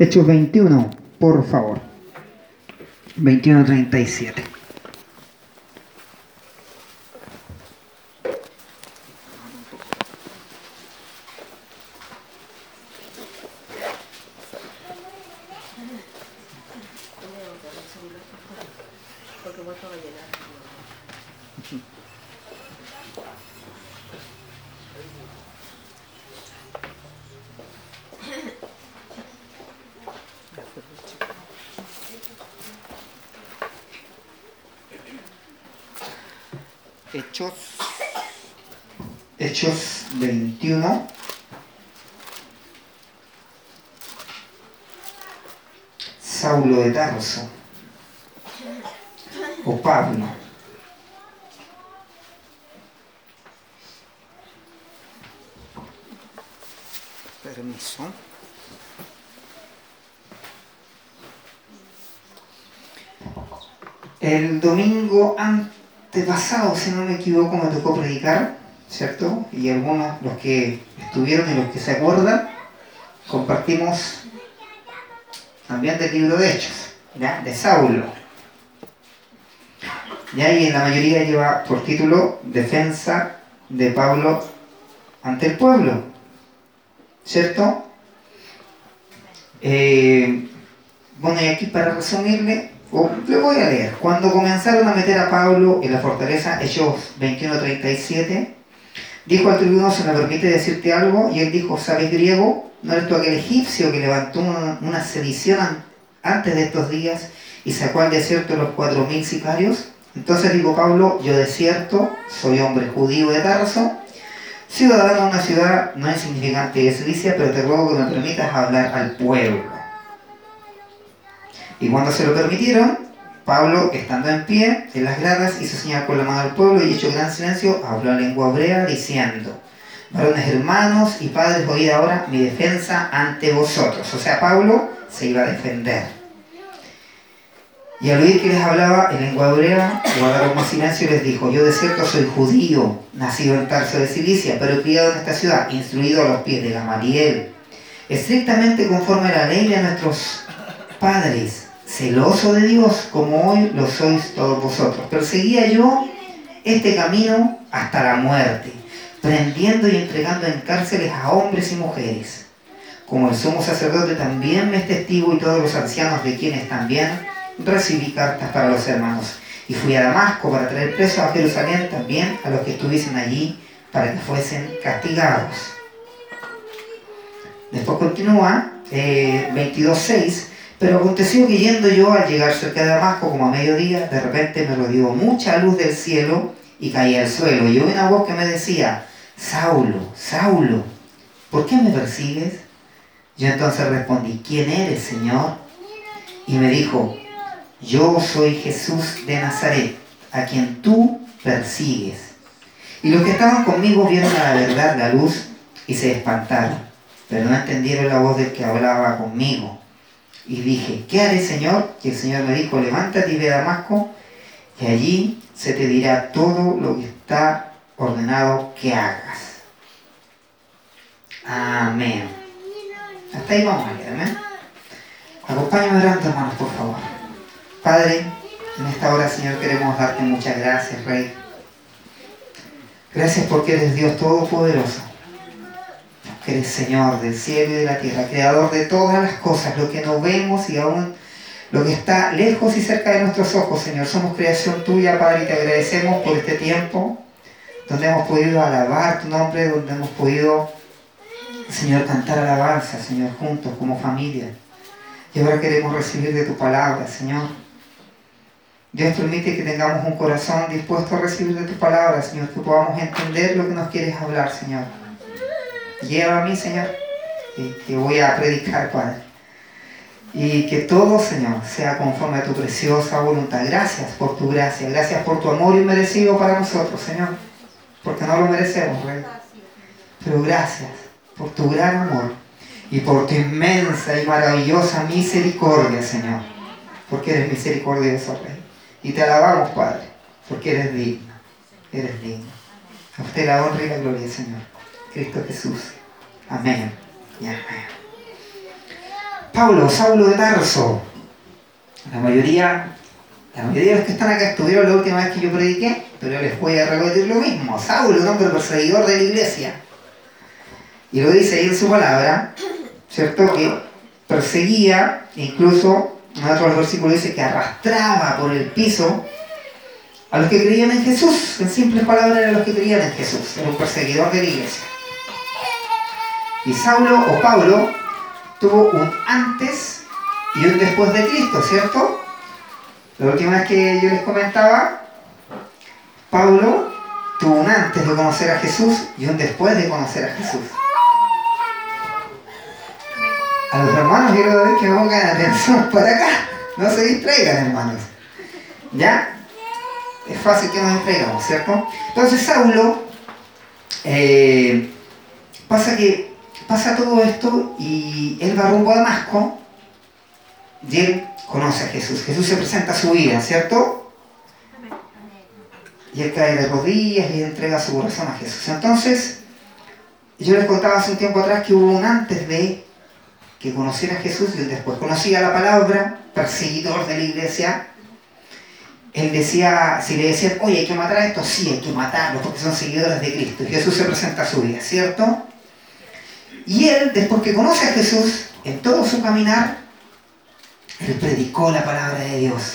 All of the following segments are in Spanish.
Hechos 21, por favor. 21.37. Hechos, Hechos 21. Saulo de Tarso. O Pablo. Permiso. El domingo antepasado, si no me equivoco, me tocó predicar, ¿cierto? Y algunos, los que estuvieron y los que se acuerdan, compartimos también del libro de Hechos, ¿ya? De Saulo. ¿Ya? Y en la mayoría lleva por título Defensa de Pablo ante el pueblo, ¿cierto? Eh, bueno, y aquí para resumirle, o le voy a leer. Cuando comenzaron a meter a Pablo en la fortaleza, Hechos 21:37, dijo al tribuno, ¿se me permite decirte algo? Y él dijo, ¿sabes griego? ¿No eres tú aquel egipcio que levantó una, sedición an- antes de estos días y sacó al desierto los cuatro mil sicarios? Entonces dijo Pablo, yo de cierto soy hombre judío de Tarso, ciudadano de una ciudad no insignificante de Cilicia, pero te ruego que me permitas hablar al pueblo. Y cuando se lo permitieron, Pablo, estando en pie en las gradas, hizo señal con la mano al pueblo y hecho gran silencio, habló en lengua hebrea diciendo, varones hermanos y padres, oíd ahora mi defensa ante vosotros. O sea, Pablo se iba a defender. Y al oír que les hablaba en lengua hebrea, guardaron más silencio y les dijo, yo de cierto soy judío, nacido en Tarso de Cilicia, pero criado en esta ciudad, instruido a los pies de Gamaliel, estrictamente conforme a la ley de nuestros padres, celoso de Dios, como hoy lo sois todos vosotros. Perseguía yo este camino hasta la muerte, prendiendo y entregando en cárceles a hombres y mujeres. Como el sumo sacerdote también me es testigo y todos los ancianos de quienes también recibí cartas para los hermanos. Y fui a Damasco para traer presos a Jerusalén también a los que estuviesen allí para que fuesen castigados. Después continúa, eh, 22.6, pero aconteció que yendo yo al llegar cerca de Damasco como a mediodía, de repente me rodeó mucha luz del cielo y caí al suelo. Y oí una voz que me decía, Saulo, Saulo, ¿por qué me persigues? Yo entonces respondí, ¿quién eres, Señor? Y me dijo, yo soy Jesús de Nazaret, a quien tú persigues. Y los que estaban conmigo vieron a la verdad la luz y se espantaron, pero no entendieron la voz del que hablaba conmigo. Y dije, ¿qué haré, Señor? Y el Señor me dijo, levántate y ve a Damasco, y allí se te dirá todo lo que está ordenado que hagas. Amén. Hasta ahí vamos a leer, amén. Acompáñame orando, hermanos, por favor. Padre, en esta hora, Señor, queremos darte muchas gracias, Rey. Gracias porque eres Dios Todopoderoso. Que eres Señor del cielo y de la tierra, creador de todas las cosas, lo que no vemos y aún lo que está lejos y cerca de nuestros ojos, Señor. Somos creación tuya, Padre, y te agradecemos por este tiempo donde hemos podido alabar tu nombre, donde hemos podido, Señor, cantar alabanza, Señor, juntos como familia. Y ahora queremos recibir de tu palabra, Señor. Dios permite que tengamos un corazón dispuesto a recibir de tu palabra, Señor, que podamos entender lo que nos quieres hablar, Señor. Lleva a mí, Señor, que, que voy a predicar, Padre. Y que todo, Señor, sea conforme a tu preciosa voluntad. Gracias por tu gracia, gracias por tu amor inmerecido para nosotros, Señor. Porque no lo merecemos, Rey. Pero gracias por tu gran amor y por tu inmensa y maravillosa misericordia, Señor. Porque eres misericordioso, Rey. Y te alabamos, Padre, porque eres digno. Eres digno. A usted la honra y la gloria, Señor. Cristo Jesús. Amén y amén. Pablo, Saulo de Tarso. La mayoría, la mayoría de los que están acá estuvieron la última vez que yo prediqué, pero les voy a repetir lo mismo. Saulo, un hombre perseguidor de la iglesia. Y lo dice ahí en su palabra, ¿cierto? Que perseguía, incluso en otros versículos dice que arrastraba por el piso a los que creían en Jesús. En simples palabras, eran los que creían en Jesús. Era un perseguidor de la iglesia. Y Saulo o Pablo tuvo un antes y un después de Cristo, ¿cierto? La última vez que yo les comentaba, Pablo tuvo un antes de conocer a Jesús y un después de conocer a Jesús. A los hermanos quiero decir que pongan atención para acá, no se distraigan hermanos. ¿Ya? Es fácil que nos distraigamos, ¿cierto? Entonces Saulo, eh, pasa que pasa todo esto y él va rumbo a Damasco y él conoce a Jesús. Jesús se presenta a su vida, ¿cierto? Y él cae de rodillas y entrega su corazón a Jesús. Entonces, yo les contaba hace un tiempo atrás que hubo un antes de que conociera a Jesús y después conocía la palabra, perseguidor de la iglesia. Él decía, si le decían, oye, hay que matar a estos, sí, hay que matarlos porque son seguidores de Cristo. Y Jesús se presenta a su vida, ¿cierto? Y él, después que conoce a Jesús, en todo su caminar, él predicó la palabra de Dios.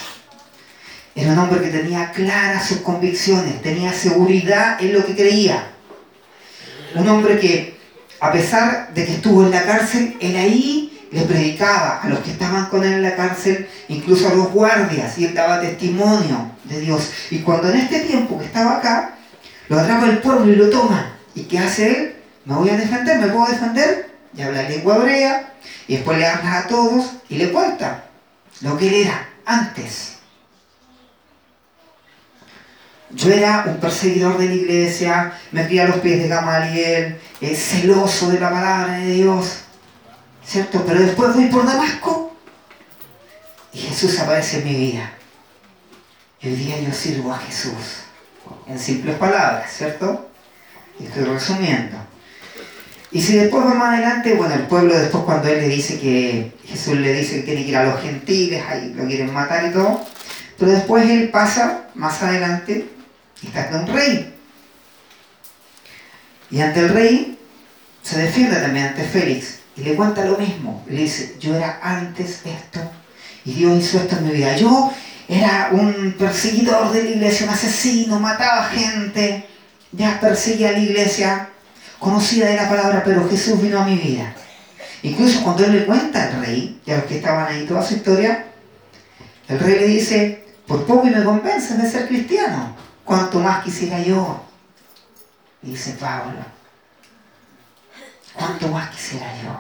Era un hombre que tenía claras sus convicciones, tenía seguridad en lo que creía. Un hombre que, a pesar de que estuvo en la cárcel, él ahí le predicaba a los que estaban con él en la cárcel, incluso a los guardias, y él daba testimonio de Dios. Y cuando en este tiempo que estaba acá, lo atrapa el pueblo y lo toma. ¿Y qué hace él? Me voy a defender, me puedo defender. Y habla lengua hebrea, y después le habla a todos y le cuenta lo que él era antes. Yo era un perseguidor de la iglesia, me crié a los pies de Gamaliel, eh, celoso de la palabra de Dios, ¿cierto? Pero después voy por Damasco y Jesús aparece en mi vida. Y hoy día yo sirvo a Jesús, en simples palabras, ¿cierto? Estoy resumiendo. Y si después va más adelante, bueno, el pueblo después cuando él le dice que Jesús le dice que tiene que ir a los gentiles, ahí lo quieren matar y todo, pero después él pasa más adelante y está con un rey. Y ante el rey se defiende también ante Félix y le cuenta lo mismo. Le dice, yo era antes esto y Dios hizo esto en mi vida. Yo era un perseguidor de la iglesia, un asesino, mataba gente, ya perseguía a la iglesia, conocida de la palabra, pero Jesús vino a mi vida. Incluso cuando él le cuenta al rey y a los que estaban ahí toda su historia, el rey le dice, por poco y me convencen de ser cristiano, cuanto más quisiera yo. Dice Pablo, cuanto más quisiera yo.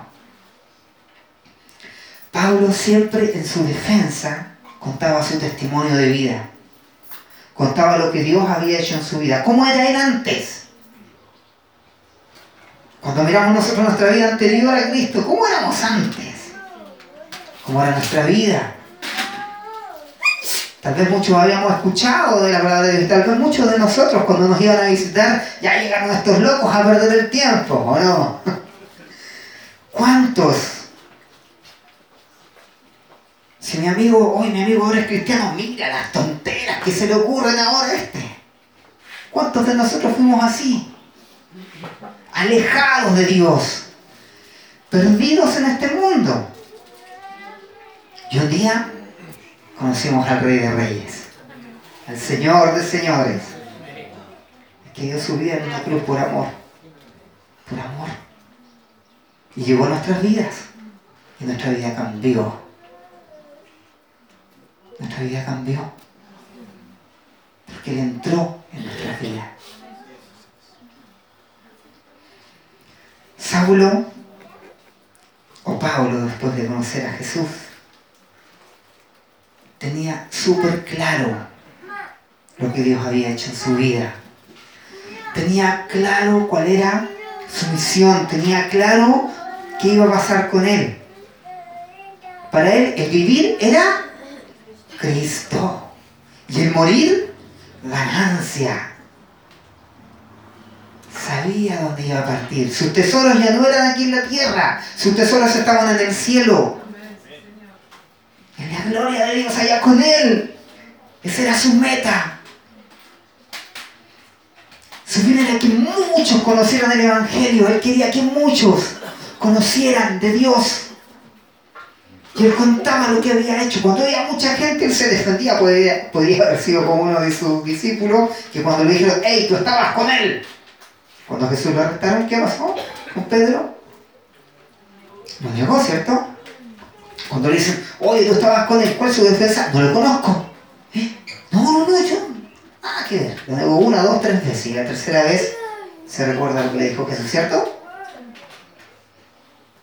Pablo siempre en su defensa contaba su testimonio de vida, contaba lo que Dios había hecho en su vida, cómo era él antes cuando miramos nosotros nuestra vida anterior a Cristo, ¿cómo éramos antes? ¿Cómo era nuestra vida? Tal vez muchos habíamos escuchado de la palabra de Dios, tal vez muchos de nosotros cuando nos iban a visitar ya llegaron estos locos a perder el tiempo, ¿o no? ¿Cuántos? Si mi amigo, hoy mi amigo ahora es cristiano, mira las tonteras que se le ocurren ahora a este. ¿Cuántos de nosotros fuimos así? Alejados de Dios, perdidos en este mundo. Y un día conocimos al Rey de Reyes, al Señor de Señores, que dio su vida en una cruz por amor, por amor. Y llegó a nuestras vidas y nuestra vida cambió. Nuestra vida cambió. Porque Él entró en nuestras vidas. Saulo o Pablo, después de conocer a Jesús, tenía súper claro lo que Dios había hecho en su vida. Tenía claro cuál era su misión, tenía claro qué iba a pasar con él. Para él el vivir era Cristo y el morir ganancia sabía dónde iba a partir. Sus tesoros ya no eran aquí en la tierra, sus tesoros estaban en el cielo. la gloria de Dios allá con Él. Esa era su meta. Su fin era que muchos conocieran el Evangelio. Él quería que muchos conocieran de Dios. Y él contaba lo que había hecho. Cuando había mucha gente, él se defendía. Podría, podría haber sido como uno de sus discípulos, que cuando le dijeron, hey, tú estabas con él. Cuando Jesús lo arrestaron, ¿qué pasó con Pedro? Lo negó, ¿cierto? Cuando le dicen, oye, tú estabas con él, ¿cuál es su defensa? No lo conozco. ¿Eh? No, no, no, yo. Ah, qué ver. Lo negó una, dos, tres veces. Y la tercera vez se recuerda lo que le dijo Jesús, ¿cierto?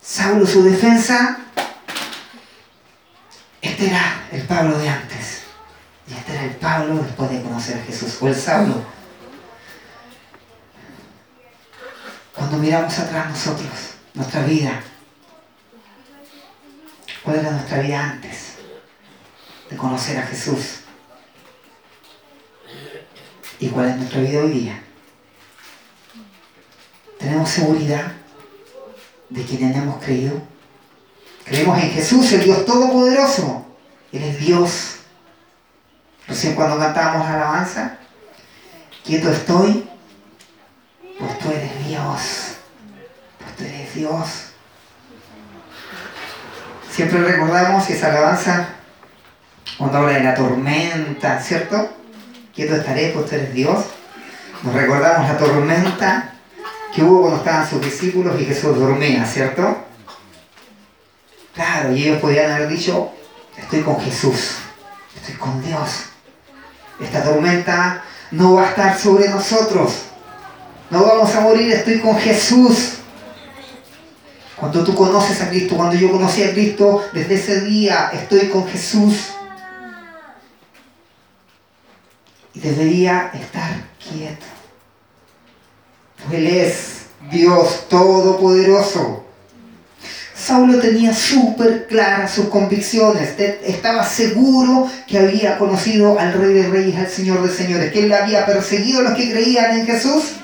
Saulo, su defensa este era el Pablo de antes. Y este era el Pablo después de conocer a Jesús. O el Saulo. Cuando miramos atrás nosotros, nuestra vida, ¿cuál era nuestra vida antes de conocer a Jesús? ¿Y cuál es nuestra vida hoy día? ¿Tenemos seguridad de quienes hemos creído? Creemos en Jesús, el Dios Todopoderoso. Él es Dios. Recién cuando cantábamos alabanza, quieto estoy, pues tú eres Dios. Pues tú eres Dios. Siempre recordamos esa alabanza cuando habla de la tormenta, ¿cierto? Quieto estaré, pues tú eres Dios. Nos recordamos la tormenta que hubo cuando estaban sus discípulos y Jesús dormía, ¿cierto? Claro, y ellos podían haber dicho, estoy con Jesús, estoy con Dios. Esta tormenta no va a estar sobre nosotros. No vamos a morir, estoy con Jesús. Cuando tú conoces a Cristo, cuando yo conocí a Cristo, desde ese día estoy con Jesús. Y debería estar quieto. Él es Dios Todopoderoso. Saulo tenía súper claras sus convicciones, estaba seguro que había conocido al Rey de Reyes, al Señor de Señores, que él había perseguido a los que creían en Jesús.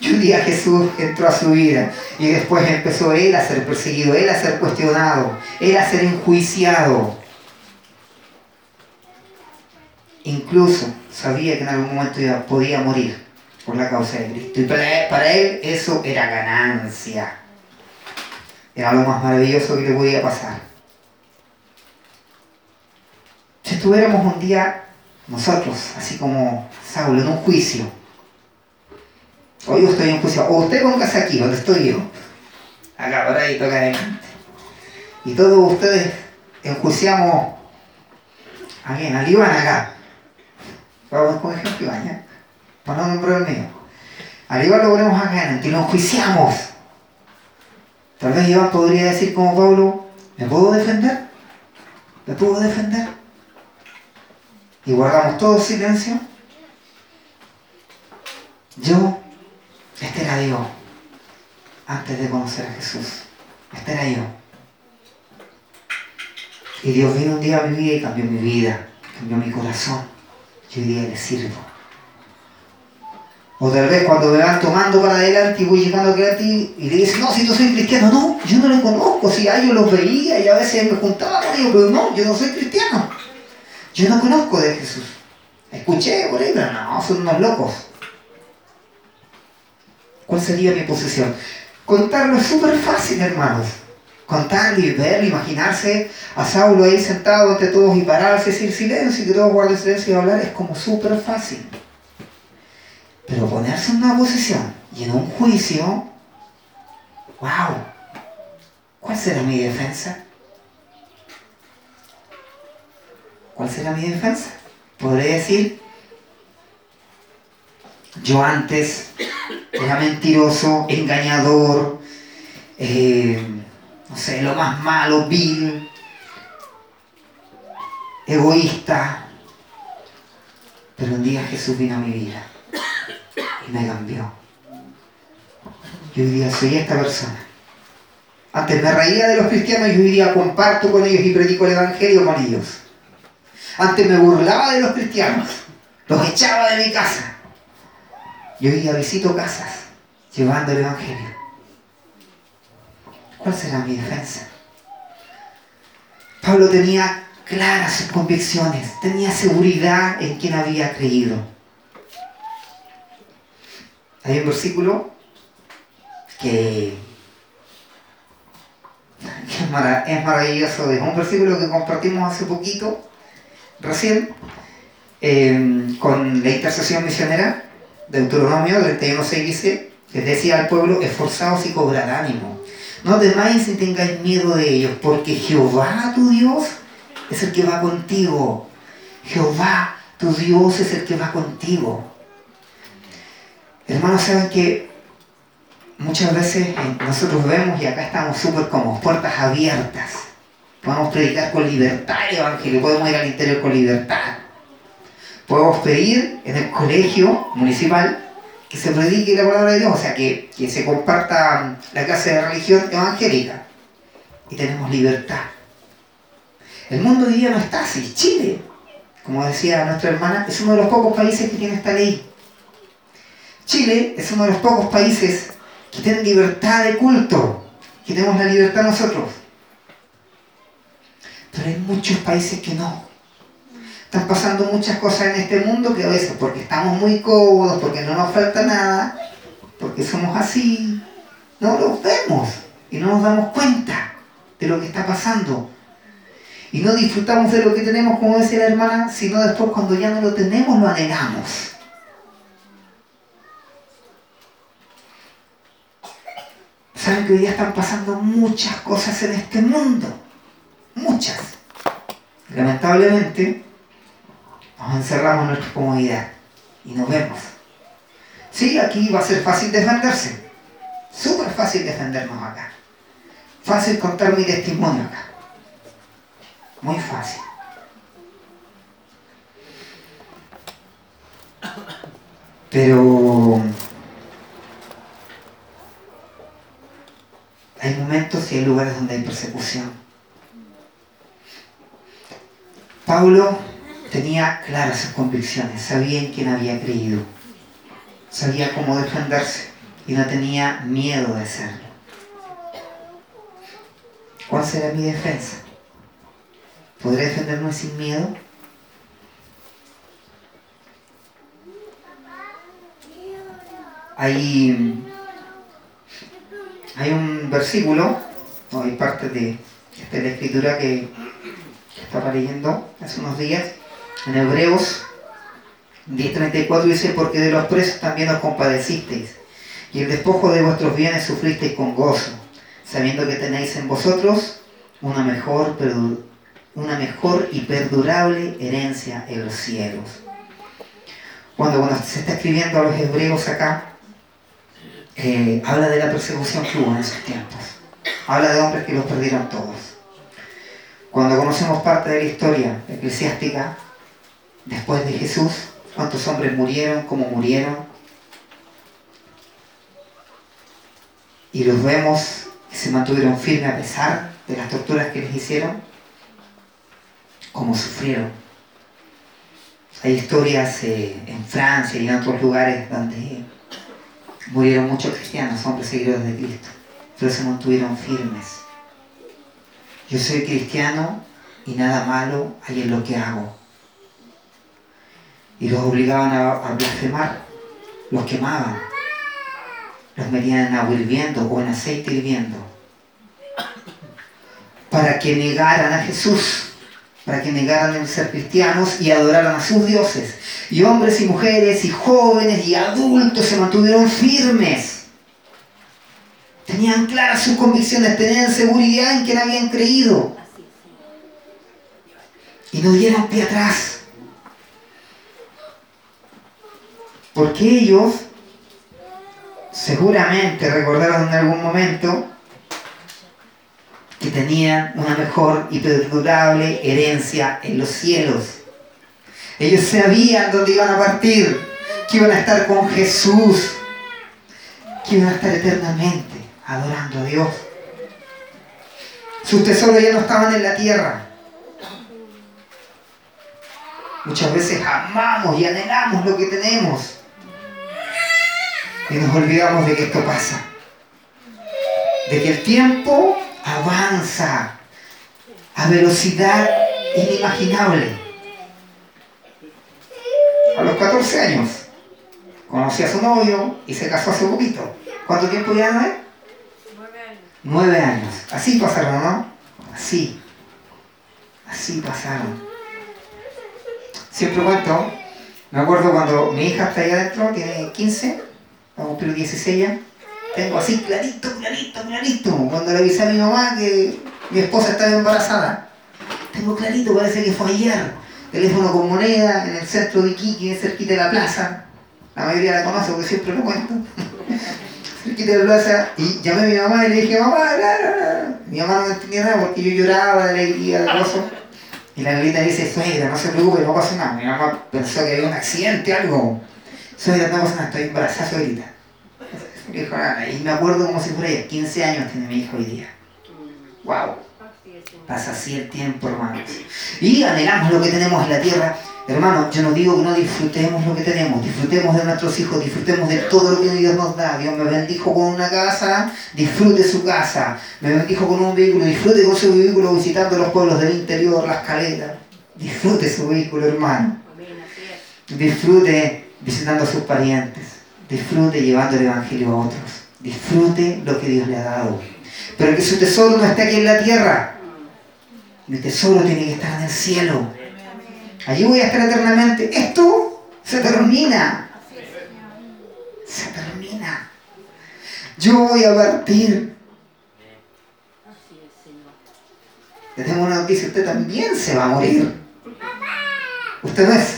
Y un día Jesús entró a su vida y después empezó él a ser perseguido, él a ser cuestionado, él a ser enjuiciado. Incluso sabía que en algún momento podía morir por la causa de Cristo. Y para él eso era ganancia. Era lo más maravilloso que le podía pasar. Si estuviéramos un día nosotros, así como Saulo, en un juicio, hoy yo estoy en juicio, o usted póngase aquí, donde estoy yo, acá, por ahí, toca adelante, y todos ustedes enjuiciamos a quién, al Iván acá, vamos con ejemplo Iván, ¿ya? para no nombrar el mío, al Iván lo ponemos acá adelante y lo enjuiciamos, Tal vez Iván podría decir como Pablo, ¿me puedo defender? ¿Me puedo defender? Y guardamos todo silencio. Yo, este era yo, antes de conocer a Jesús. Este era yo. Y Dios vino un día a mi vida y cambió mi vida, cambió mi corazón. Y hoy día le sirvo. O tal vez cuando me van tomando para adelante y voy llegando adelante y, le dicen, no, si tú soy cristiano, no, yo no lo conozco, si a ellos los veía y a veces me juntaba con ellos, pero no, yo no soy cristiano. Yo no conozco de Jesús. Escuché por ahí, pero no, son unos locos. ¿Cuál sería mi posición? Contarlo es súper fácil, hermanos. Contarlo y verlo, imaginarse a Saulo ahí sentado entre todos y pararse, decir silencio y que todos guarden silencio y hablar es como súper fácil. Pero ponerse en una posición y en un juicio, wow, ¿cuál será mi defensa? ¿Cuál será mi defensa? Podré decir, yo antes era mentiroso, engañador, eh, no sé, lo más malo, vil, egoísta, pero un día Jesús vino a mi vida me cambió. Yo hoy soy esta persona. Antes me reía de los cristianos y hoy día comparto con ellos y predico el Evangelio con ellos. Antes me burlaba de los cristianos, los echaba de mi casa. Y hoy día visito casas llevando el Evangelio. ¿Cuál será mi defensa? Pablo tenía claras sus convicciones, tenía seguridad en quien había creído. Hay un versículo que, es, maravilloso, es un versículo que compartimos hace poquito, recién, eh, con la intercesión misionera, Deuteronomio 31.6 dice, les decía al pueblo, esforzaos y cobrad ánimo. No temáis ni tengáis miedo de ellos, porque Jehová tu Dios es el que va contigo. Jehová tu Dios es el que va contigo. Hermanos, saben que muchas veces nosotros vemos y acá estamos súper como puertas abiertas. Podemos predicar con libertad el Evangelio, podemos ir al interior con libertad. Podemos pedir en el colegio municipal que se predique la palabra de Dios, o sea, que, que se comparta la clase de religión evangélica. Y tenemos libertad. El mundo hoy día no está así. Chile, como decía nuestra hermana, es uno de los pocos países que tiene esta ley. Chile es uno de los pocos países que tienen libertad de culto, que tenemos la libertad nosotros. Pero hay muchos países que no. Están pasando muchas cosas en este mundo que a veces porque estamos muy cómodos, porque no nos falta nada, porque somos así, no los vemos y no nos damos cuenta de lo que está pasando. Y no disfrutamos de lo que tenemos, como decía la hermana, sino después cuando ya no lo tenemos lo anhelamos. Saben que hoy día están pasando muchas cosas en este mundo. Muchas. Lamentablemente, nos encerramos en nuestra comodidad y nos vemos. Sí, aquí va a ser fácil defenderse. Súper fácil defendernos acá. Fácil contar mi testimonio acá. Muy fácil. Pero hay momentos y hay lugares donde hay persecución. Pablo tenía claras sus convicciones, sabía en quién había creído, sabía cómo defenderse y no tenía miedo de hacerlo. ¿Cuál será mi defensa? ¿Podré defenderme sin miedo? Hay, hay un versículo, o hay parte de, de la escritura que estaba leyendo hace unos días, en Hebreos 10.34 dice, porque de los presos también os compadecisteis, y el despojo de vuestros bienes sufristeis con gozo, sabiendo que tenéis en vosotros una mejor, una mejor y perdurable herencia en los cielos. Cuando, cuando se está escribiendo a los hebreos acá, eh, habla de la persecución que hubo en esos tiempos. Habla de hombres que los perdieron todos. Cuando conocemos parte de la historia eclesiástica, después de Jesús, cuántos hombres murieron, cómo murieron. Y los vemos que se mantuvieron firmes a pesar de las torturas que les hicieron, cómo sufrieron. Hay historias eh, en Francia y en otros lugares donde murieron muchos cristianos, hombres seguidores de Cristo, pero se mantuvieron firmes. Yo soy cristiano y nada malo hay en lo que hago y los obligaban a, blasfemar, los quemaban, los metían en agua hirviendo o en aceite hirviendo, para que negaran a Jesús, para que negaran el ser cristianos y adoraran a sus dioses. Y hombres y mujeres y jóvenes y adultos se mantuvieron firmes. Tenían claras sus convicciones, tenían seguridad en quien habían creído. Y no dieron pie atrás. Porque ellos seguramente recordaron en algún momento que tenían una mejor y perdurable herencia en los cielos. Ellos sabían dónde iban a partir, que iban a estar con Jesús, que iban a estar eternamente adorando a Dios. Sus tesoros ya no estaban en la tierra. Muchas veces amamos y anhelamos lo que tenemos y nos olvidamos de que esto pasa. De que el tiempo avanza. a velocidad inimaginable. A los 14 años conocí a su novio y se casó hace poquito. ¿Cuánto tiempo ya no es? Nueve años. Así pasaron, ¿no? Así. Así pasaron. Siempre cuento, me acuerdo cuando mi hija está ahí adentro, tiene 15, a cumplir 16 ya. Tengo así clarito, clarito, clarito. Cuando le avisé a mi mamá que mi esposa estaba embarazada. Tengo clarito, parece que fue ayer. Teléfono con moneda en el centro de Iquique, cerquita de la plaza. La mayoría la conoce porque siempre lo cuento. cerquita de la plaza. Y llamé a mi mamá y le dije, mamá, Mi mamá no entendía nada porque yo lloraba de alegría, de gozo. Y la negrita dice, suegra, no se preocupe, no pasa nada. Mi mamá pensó que había un accidente, algo. No pasa nada, estoy embarazada, suegrita. Y me acuerdo como si fuera ella, 15 años tiene mi hijo hoy día. ¡Wow! Pasa así el tiempo, hermanos. Y anhelamos lo que tenemos en la tierra. Hermano, yo no digo que no disfrutemos lo que tenemos, disfrutemos de nuestros hijos, disfrutemos de todo lo que Dios nos da. Dios me bendijo con una casa, disfrute su casa. Me bendijo con un vehículo, disfrute con su vehículo visitando los pueblos del interior, las caletas. Disfrute su vehículo, hermano. Disfrute visitando a sus parientes. Disfrute llevando el Evangelio a otros. Disfrute lo que Dios le ha dado. Pero que su tesoro no esté aquí en la tierra. Mi tesoro tiene que estar en el cielo. Allí voy a estar eternamente. Esto se termina. Se termina. Yo voy a partir. Le tengo una noticia, usted también se va a morir. Usted no es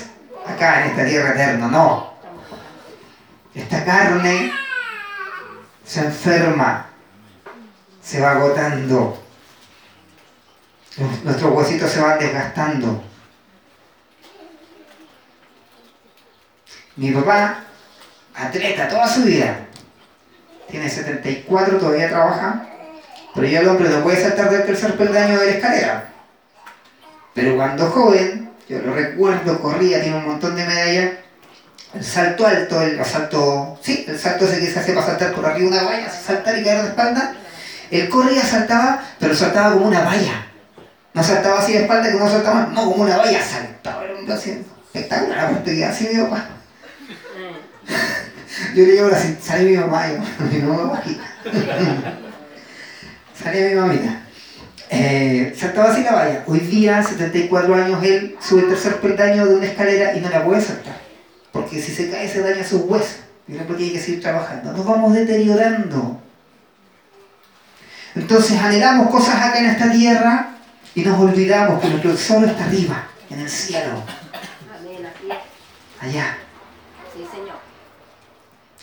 acá en esta tierra eterna, no. Esta carne se enferma, se va agotando. Nuestros huesitos se van desgastando. Mi papá, atleta toda su vida, tiene 74, todavía trabaja, pero ya el hombre no puede saltar del tercer peldaño de la escalera. Pero cuando joven, yo lo recuerdo, corría, tiene un montón de medallas, el salto alto, el, salto, sí, el salto ese que se hace para saltar por arriba de una valla, saltar y caer de espalda, él corría, saltaba, pero saltaba como una valla. No saltaba así de espalda, como no saltaba, no, como una valla, saltaba, era un espectacular, porque que así mi papá. Yo le llevo así, sale mi mamá, yo, mi mamá bajita. sale mi mamita. Eh, saltaba así la valla. Hoy día, 74 años, él sube el tercer peldaño de una escalera y no la puede saltar. Porque si se cae se daña sus huesos. Y después tiene que seguir trabajando. Nos vamos deteriorando. Entonces anhelamos cosas acá en esta tierra y nos olvidamos que nuestro sol está arriba, en el cielo. Allá. Sí, Señor.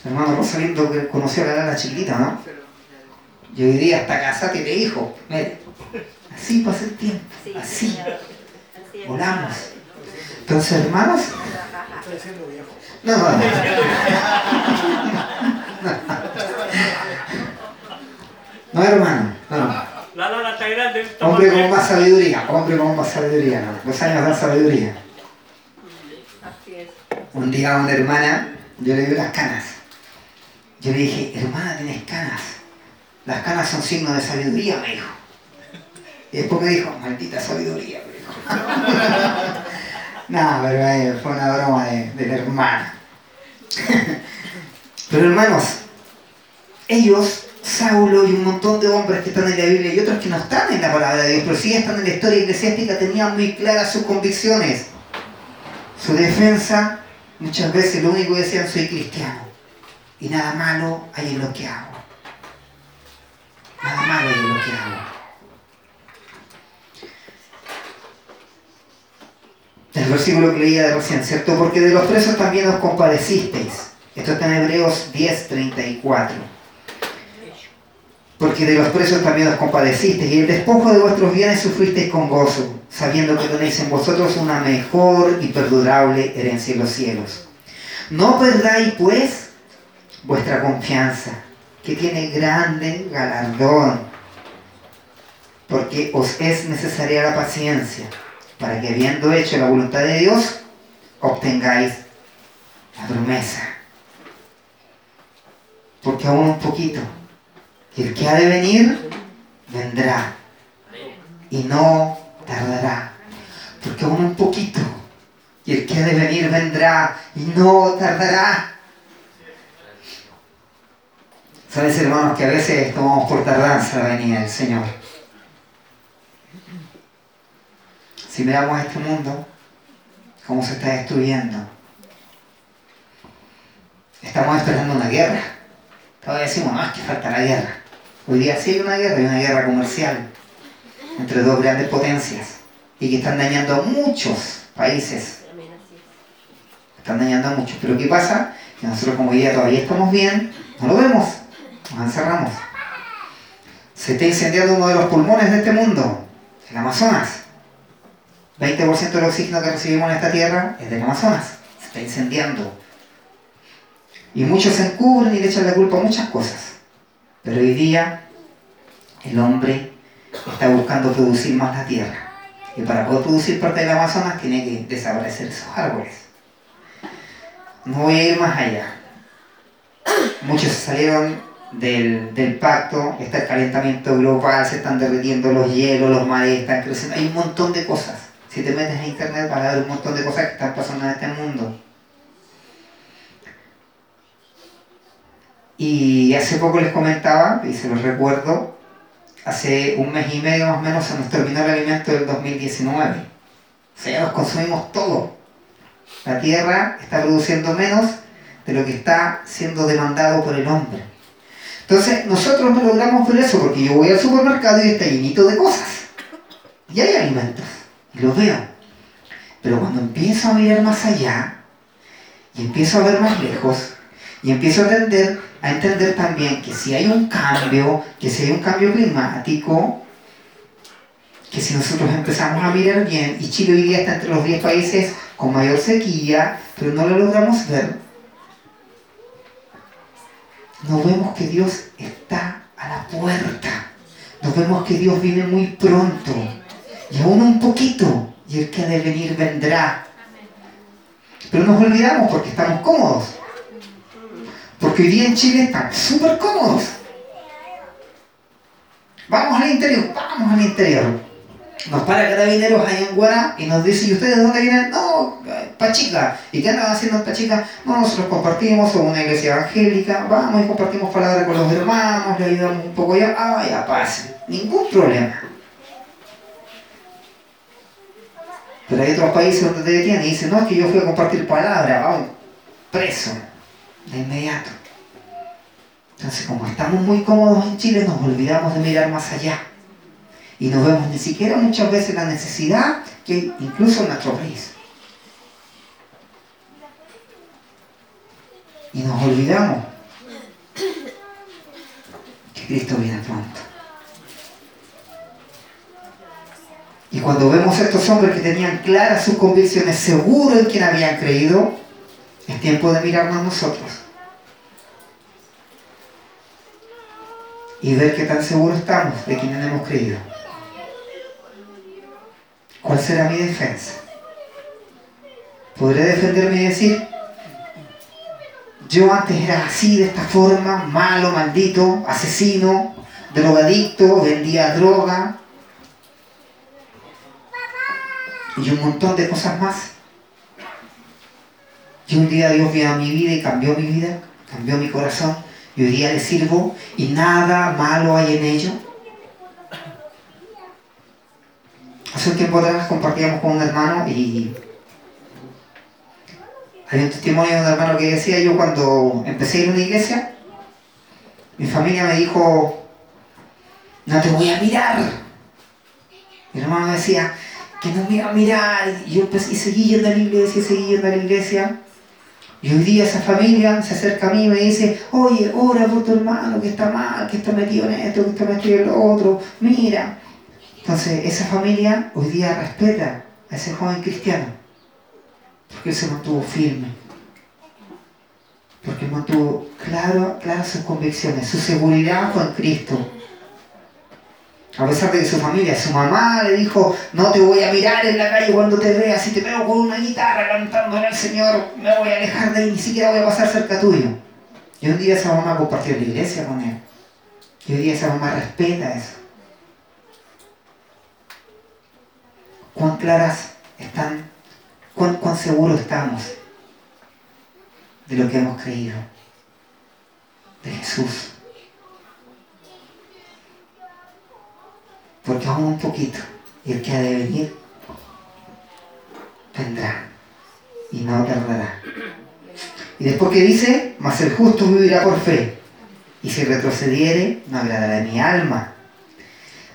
Hermano Rosalindo que conoció a la Lala chiquita, ¿no? Y hoy día hasta casa tiene hijo. Mire, así pasa el tiempo. Así. Volamos. Entonces, hermanos. No, no, no. No, hermano. No. La lana está grande. Hombre con más sabiduría. Hombre con más sabiduría, no. Los años dan sabiduría. Un día a una hermana, yo le vi las canas. Yo le dije, hermana, tienes canas. Las canas son signos de sabiduría, me dijo. Y después me dijo, maldita sabiduría, me dijo. no, pero eh, fue una broma de, de la hermana. pero hermanos, ellos Saulo y un montón de hombres que están en la Biblia y otros que no están en la palabra de Dios, pero sí están en la historia eclesiástica, tenían muy claras sus convicciones. Su defensa, muchas veces lo único que decían, soy cristiano. Y nada malo hay en lo que hago. Nada malo hay en lo que hago. El versículo que leía de recién, ¿cierto? Porque de los presos también os compadecisteis. Esto está en Hebreos 10, 34 porque de los presos también os compadecisteis, y el despojo de vuestros bienes sufristeis con gozo, sabiendo que tenéis en vosotros una mejor y perdurable herencia en los cielos. No perdáis, pues, vuestra confianza, que tiene grande galardón, porque os es necesaria la paciencia, para que habiendo hecho la voluntad de Dios, obtengáis la promesa. Porque aún un poquito el que ha de venir, vendrá. Y no tardará. Porque aún un poquito. Y el que ha de venir vendrá y no tardará. Sabes, hermanos, que a veces tomamos por tardanza la venida del Señor. Si miramos a este mundo, cómo se está destruyendo, estamos esperando una guerra. Todavía decimos, es que falta la guerra. Hoy día hay una guerra, hay una guerra comercial entre dos grandes potencias y que están dañando a muchos países. Están dañando a muchos. Pero ¿qué pasa? Que nosotros como día todavía estamos bien, no lo vemos, nos encerramos. Se está incendiando uno de los pulmones de este mundo, el Amazonas. 20% del oxígeno que recibimos en esta tierra es del Amazonas. Se está incendiando. Y muchos se encubren y le echan la culpa a muchas cosas. Pero hoy día el hombre está buscando producir más la tierra. Y para poder producir parte del Amazonas tiene que desaparecer esos árboles. No voy a ir más allá. Muchos salieron del, del, pacto, está el calentamiento global, se están derritiendo los hielos, los mares están creciendo, hay un montón de cosas. Si te metes en internet vas a ver un montón de cosas que están pasando en este mundo. Y hace poco les comentaba, y se los recuerdo, hace un mes y medio más o menos se nos terminó el alimento del 2019. O sea, ya nos consumimos todo. La tierra está produciendo menos de lo que está siendo demandado por el hombre. Entonces, nosotros no logramos ver eso porque yo voy al supermercado y está llenito de cosas. Y hay alimentos. Y los veo. Pero cuando empiezo a mirar más allá y empiezo a ver más lejos y empiezo a entender a entender también que si hay un cambio, que si hay un cambio climático, que si nosotros empezamos a mirar bien, y Chile hoy día está entre los 10 países con mayor sequía, pero no lo logramos ver, nos vemos que Dios está a la puerta, nos vemos que Dios viene muy pronto, y aún un poquito, y el que ha de venir vendrá. Pero nos olvidamos porque estamos cómodos. Porque hoy día en Chile están súper cómodos. Vamos al interior, vamos al interior. Nos para carabineros ahí en Guará y nos dice, ¿y ustedes de dónde vienen? No, Pachica. ¿Y qué andan haciendo en Pachica? No, nosotros compartimos, somos una iglesia evangélica, vamos y compartimos palabras con los hermanos, le ayudamos un poco ya, ah, ya pase. Ningún problema. Pero hay otros países donde te detienen y dicen, no, es que yo fui a compartir palabras, vamos, preso de inmediato. Entonces, como estamos muy cómodos en Chile, nos olvidamos de mirar más allá. Y no vemos ni siquiera muchas veces la necesidad que incluso en nuestro país. Y nos olvidamos que Cristo viene pronto. Y cuando vemos a estos hombres que tenían claras sus convicciones, seguros en quien habían creído, es tiempo de mirarnos nosotros. Y ver qué tan seguros estamos de quienes hemos creído. ¿Cuál será mi defensa? ¿Podré defenderme y decir, yo antes era así, de esta forma, malo, maldito, asesino, drogadicto, vendía droga y un montón de cosas más? Y un día Dios vino a mi vida y cambió mi vida, cambió mi corazón. Y hoy día le sirvo y nada malo hay en ello. Hace un tiempo atrás compartíamos con un hermano y hay un testimonio de un hermano que decía yo cuando empecé a ir a una iglesia, mi familia me dijo, no te voy a mirar. Mi hermano decía, que no me iba a mirar. Y yo empecé, y seguí yendo a la iglesia, seguí yendo a la iglesia. Y hoy día esa familia se acerca a mí y me dice, oye, ora por tu hermano que está mal, que está metido en esto, que está metido en lo otro, mira. Entonces esa familia hoy día respeta a ese joven cristiano, porque él se mantuvo firme, porque mantuvo claro, claras sus convicciones, su seguridad fue en Cristo. A pesar de que su familia, su mamá le dijo, no te voy a mirar en la calle cuando te vea, si te veo con una guitarra cantándole al Señor, me voy a alejar de él, ni siquiera voy a pasar cerca tuyo. Y un día esa mamá compartió la iglesia con él. Y hoy día esa mamá respeta eso. cuán claras están, cuán, cuán seguros estamos de lo que hemos creído, de Jesús. Porque aún un poquito, y el que ha de venir, vendrá y no tardará. Y después que dice, mas el justo vivirá por fe, y si retrocediere, no agradará mi alma.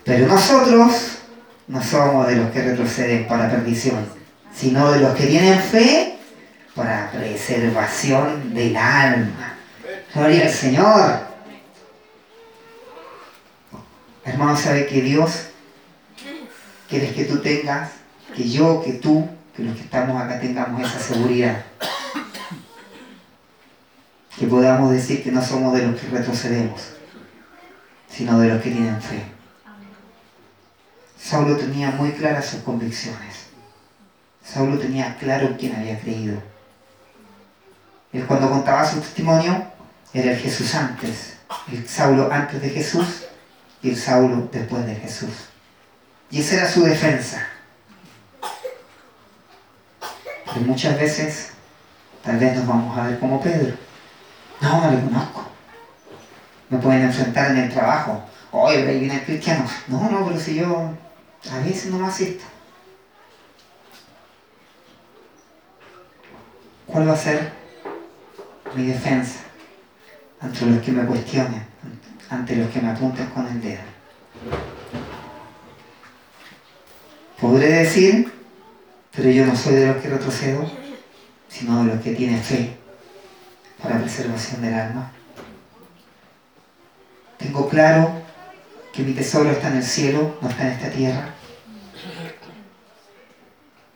Pero nosotros no somos de los que retroceden para perdición, sino de los que tienen fe para preservación del alma. Gloria al Señor. Hermano, sabe que Dios quiere que tú tengas, que yo, que tú, que los que estamos acá tengamos esa seguridad. Que podamos decir que no somos de los que retrocedemos, sino de los que tienen fe. Saulo tenía muy claras sus convicciones. Saulo tenía claro quién había creído. Él cuando contaba su testimonio era el Jesús antes, el Saulo antes de Jesús y el Saulo después de Jesús. Y esa era su defensa. Pero muchas veces tal vez nos vamos a ver como Pedro. No, no le conozco. Me pueden enfrentar en el trabajo. Oye, ahí viene el cristiano. No, no, pero si yo a veces no me asisto. ¿Cuál va a ser mi defensa ante los que me cuestionen, ante los que me apunten con el dedo? Podré decir, pero yo no soy de los que retrocedo, sino de los que tienen fe para preservación del alma. Tengo claro que mi tesoro está en el cielo, no está en esta tierra.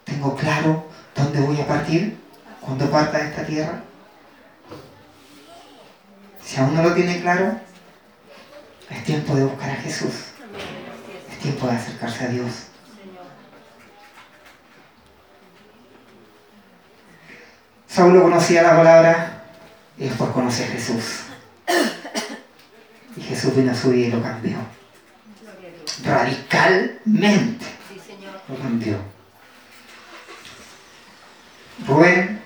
Tengo claro dónde voy a partir cuando parta de esta tierra. Si aún no lo tiene claro, es tiempo de buscar a Jesús. Es tiempo de acercarse a Dios. Saulo conocía la palabra y después conoció a Jesús. Y Jesús vino a su vida y lo cambió. Radicalmente lo cambió. Rubén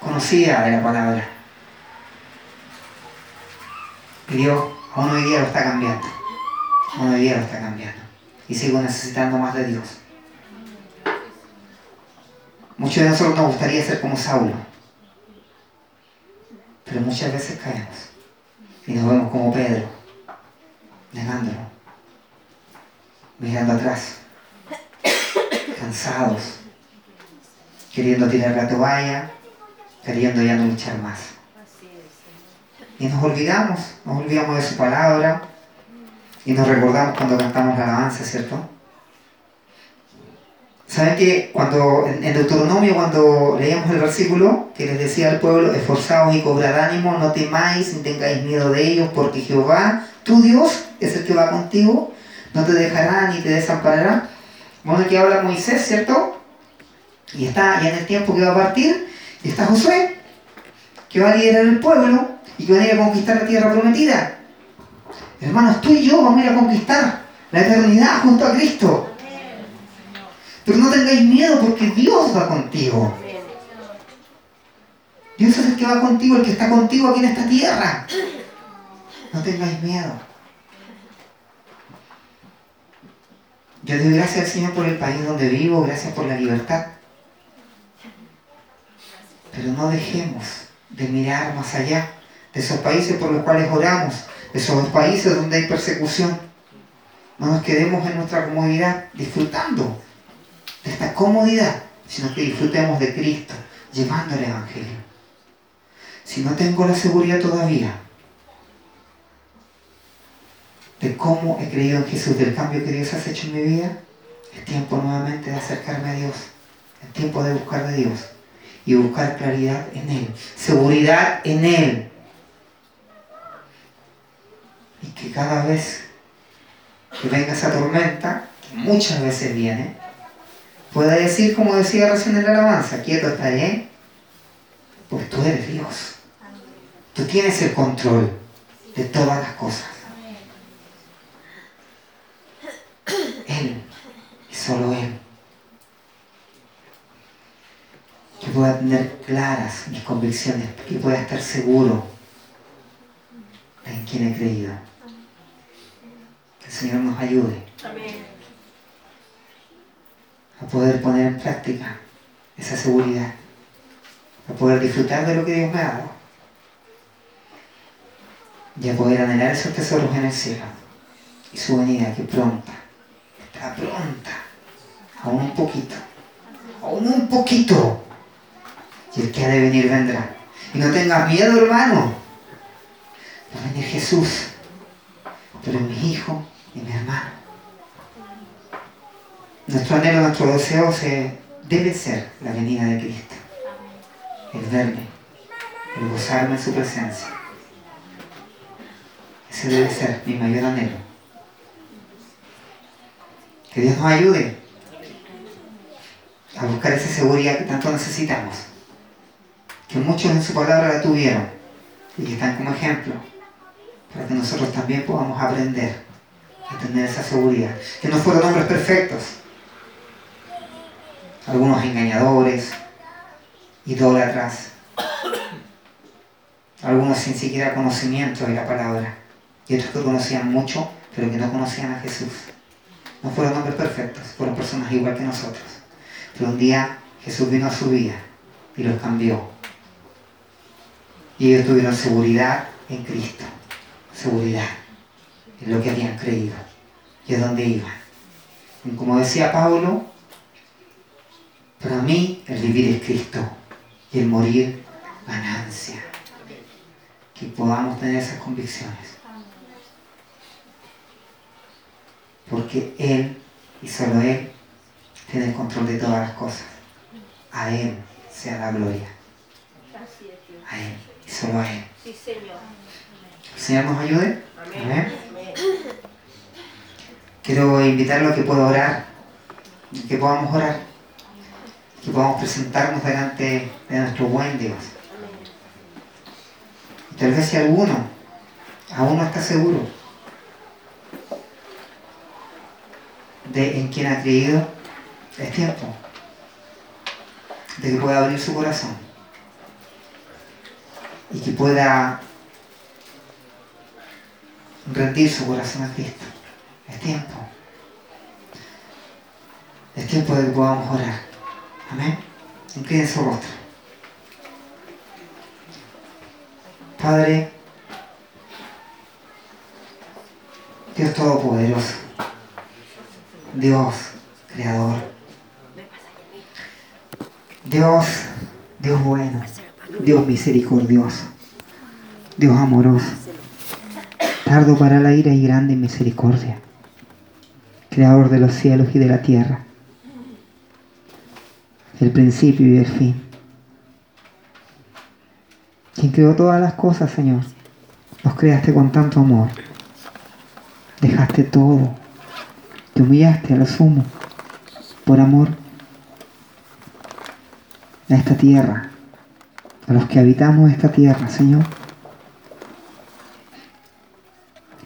conocía la palabra. Y Dios aún hoy día lo está cambiando. Aún hoy día lo está cambiando. Y sigo necesitando más de Dios. Muchos de nosotros nos gustaría ser como Saulo. Pero muchas veces caemos. Y nos vemos como Pedro, negándolo, mirando atrás, cansados, queriendo tirar la toalla, queriendo ya no luchar más. Y nos olvidamos, nos olvidamos de su palabra y nos recordamos cuando cantamos la alabanza, ¿cierto? ¿Saben que cuando en Deuteronomio, cuando leíamos el versículo que les decía al pueblo, esforzaos y cobrad ánimo, no temáis ni tengáis miedo de ellos, porque Jehová, tu Dios, es el que va contigo, no te dejará ni te desamparará? Bueno, aquí habla Moisés, ¿cierto? Y está ya en el tiempo que va a partir, y está Josué, que va a liderar el pueblo y que va a ir a conquistar la tierra prometida. Hermanos, tú y yo vamos a ir a conquistar la eternidad junto a Cristo. Pero no tengáis miedo porque Dios va contigo. Dios es el que va contigo, el que está contigo aquí en esta tierra. No tengáis miedo. Yo doy gracias al Señor por el país donde vivo, gracias por la libertad. Pero no dejemos de mirar más allá esos países por los cuales oramos, esos países donde hay persecución. No nos quedemos en nuestra comodidad disfrutando de esta comodidad, sino que disfrutemos de Cristo, llevando el Evangelio. Si no tengo la seguridad todavía de cómo he creído en Jesús, del cambio que Dios ha hecho en mi vida, es tiempo nuevamente de acercarme a Dios, es tiempo de buscar de Dios y buscar claridad en Él, seguridad en Él. Y que cada vez que venga esa tormenta, que muchas veces viene, pueda decir, como decía recién en la alabanza, quieto estaré, pues tú eres Dios. Tú tienes el control de todas las cosas. Él es Solo Él. Que pueda tener claras mis convicciones, que pueda estar seguro en quien he creído. Señor nos ayude a poder poner en práctica esa seguridad, a poder disfrutar de lo que Dios me ha dado y a poder anhelar esos tesoros en el cielo y su venida que pronta, está pronta, aún un poquito, aún un poquito, y el que ha de venir vendrá. Y no tengas miedo, hermano, va a venir Jesús, pero mi hijo y mi hermano. Nuestro anhelo, nuestro deseo se, debe ser la venida de Cristo, el verme, el gozarme en su presencia. Ese debe ser mi mayor anhelo. Que Dios nos ayude a buscar esa seguridad que tanto necesitamos. Que muchos en su palabra la tuvieron y que están como ejemplo para que nosotros también podamos aprender a tener esa seguridad. Que no fueron hombres perfectos, algunos engañadores, idólatras, algunos sin siquiera conocimiento de la palabra y otros que conocían mucho, pero que no conocían a Jesús. No fueron hombres perfectos, fueron personas igual que nosotros. Pero un día Jesús vino a su vida y los cambió. Y ellos tuvieron seguridad en Cristo, seguridad en lo que habían creído y a dónde iban. Y como decía Pablo, para mí el vivir es Cristo y el morir ganancia. Que podamos tener esas convicciones. porque Él y solo Él tiene el control de todas las cosas. A Él sea la gloria. A Él y solo a Él. Sí, Señor. El Señor nos ayude. Amén. Quiero invitarlo a que pueda orar, que podamos orar, que podamos presentarnos delante de nuestro buen Dios. Y tal vez si alguno aún no está seguro, de en quien ha creído, es tiempo de que pueda abrir su corazón y que pueda rendir su corazón a Cristo. Es tiempo. Es tiempo de que podamos orar. Amén. Inclinen su rostro. Padre, Dios Todopoderoso. Dios creador. Dios, Dios bueno, Dios misericordioso, Dios amoroso, tardo para la ira y grande misericordia, creador de los cielos y de la tierra, el principio y el fin. Quien creó todas las cosas, Señor, los creaste con tanto amor, dejaste todo te humillaste a lo sumo por amor a esta tierra, a los que habitamos esta tierra, Señor.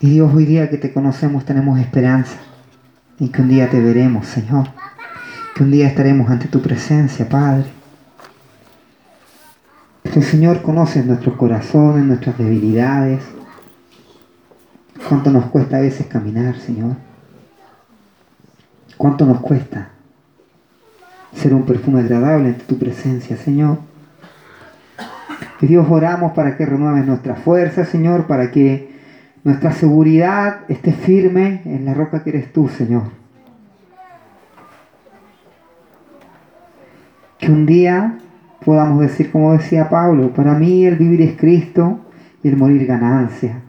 Y Dios, hoy día que te conocemos tenemos esperanza y que un día te veremos, Señor. Que un día estaremos ante tu presencia, Padre. Que Señor conoces nuestros corazones, nuestras debilidades. Cuánto nos cuesta a veces caminar, Señor. ¿Cuánto nos cuesta ser un perfume agradable ante tu presencia, Señor? Que Dios oramos para que renueves nuestra fuerza, Señor, para que nuestra seguridad esté firme en la roca que eres tú, Señor. Que un día podamos decir, como decía Pablo, para mí el vivir es Cristo y el morir ganancia.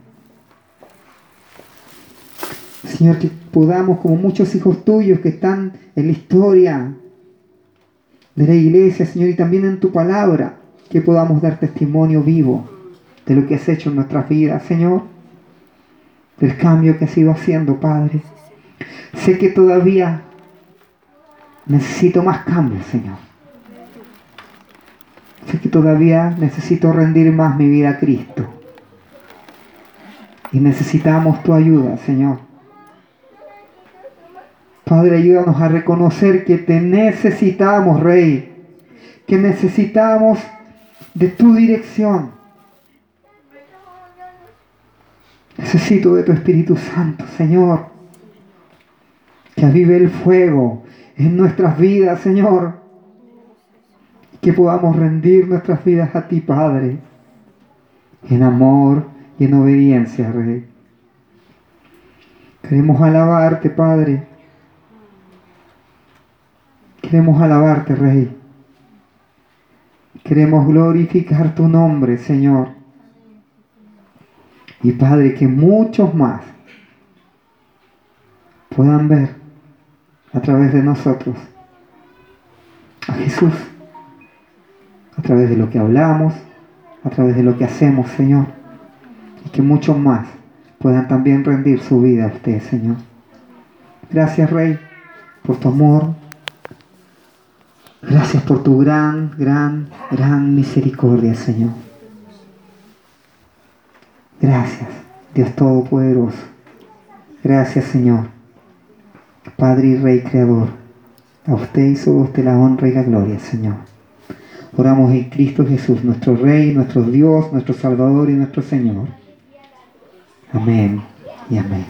Señor, que podamos, como muchos hijos tuyos que están en la historia de la iglesia, Señor, y también en tu palabra, que podamos dar testimonio vivo de lo que has hecho en nuestras vidas, Señor, del cambio que has ido haciendo, Padre. Sé que todavía necesito más cambio, Señor. Sé que todavía necesito rendir más mi vida a Cristo. Y necesitamos tu ayuda, Señor Padre, ayúdanos a reconocer que te necesitamos, Rey, que necesitamos de tu dirección. Necesito de tu Espíritu Santo, Señor, que avive el fuego en nuestras vidas, Señor, que podamos rendir nuestras vidas a ti, Padre, en amor y en obediencia, Rey. Queremos alabarte, Padre. Queremos alabarte, Rey. Queremos glorificar tu nombre, Señor. Y Padre, que muchos más puedan ver a través de nosotros a Jesús, a través de lo que hablamos, a través de lo que hacemos, Señor. Y que muchos más puedan también rendir su vida a usted, Señor. Gracias, Rey, por tu amor. Gracias por tu gran, gran, gran misericordia, Señor. Gracias, Dios Todopoderoso. Gracias, Señor. Padre y Rey Creador. A usted y solo usted la honra y la gloria, Señor. Oramos en Cristo Jesús, nuestro Rey, nuestro Dios, nuestro Salvador y nuestro Señor. Amén y amén.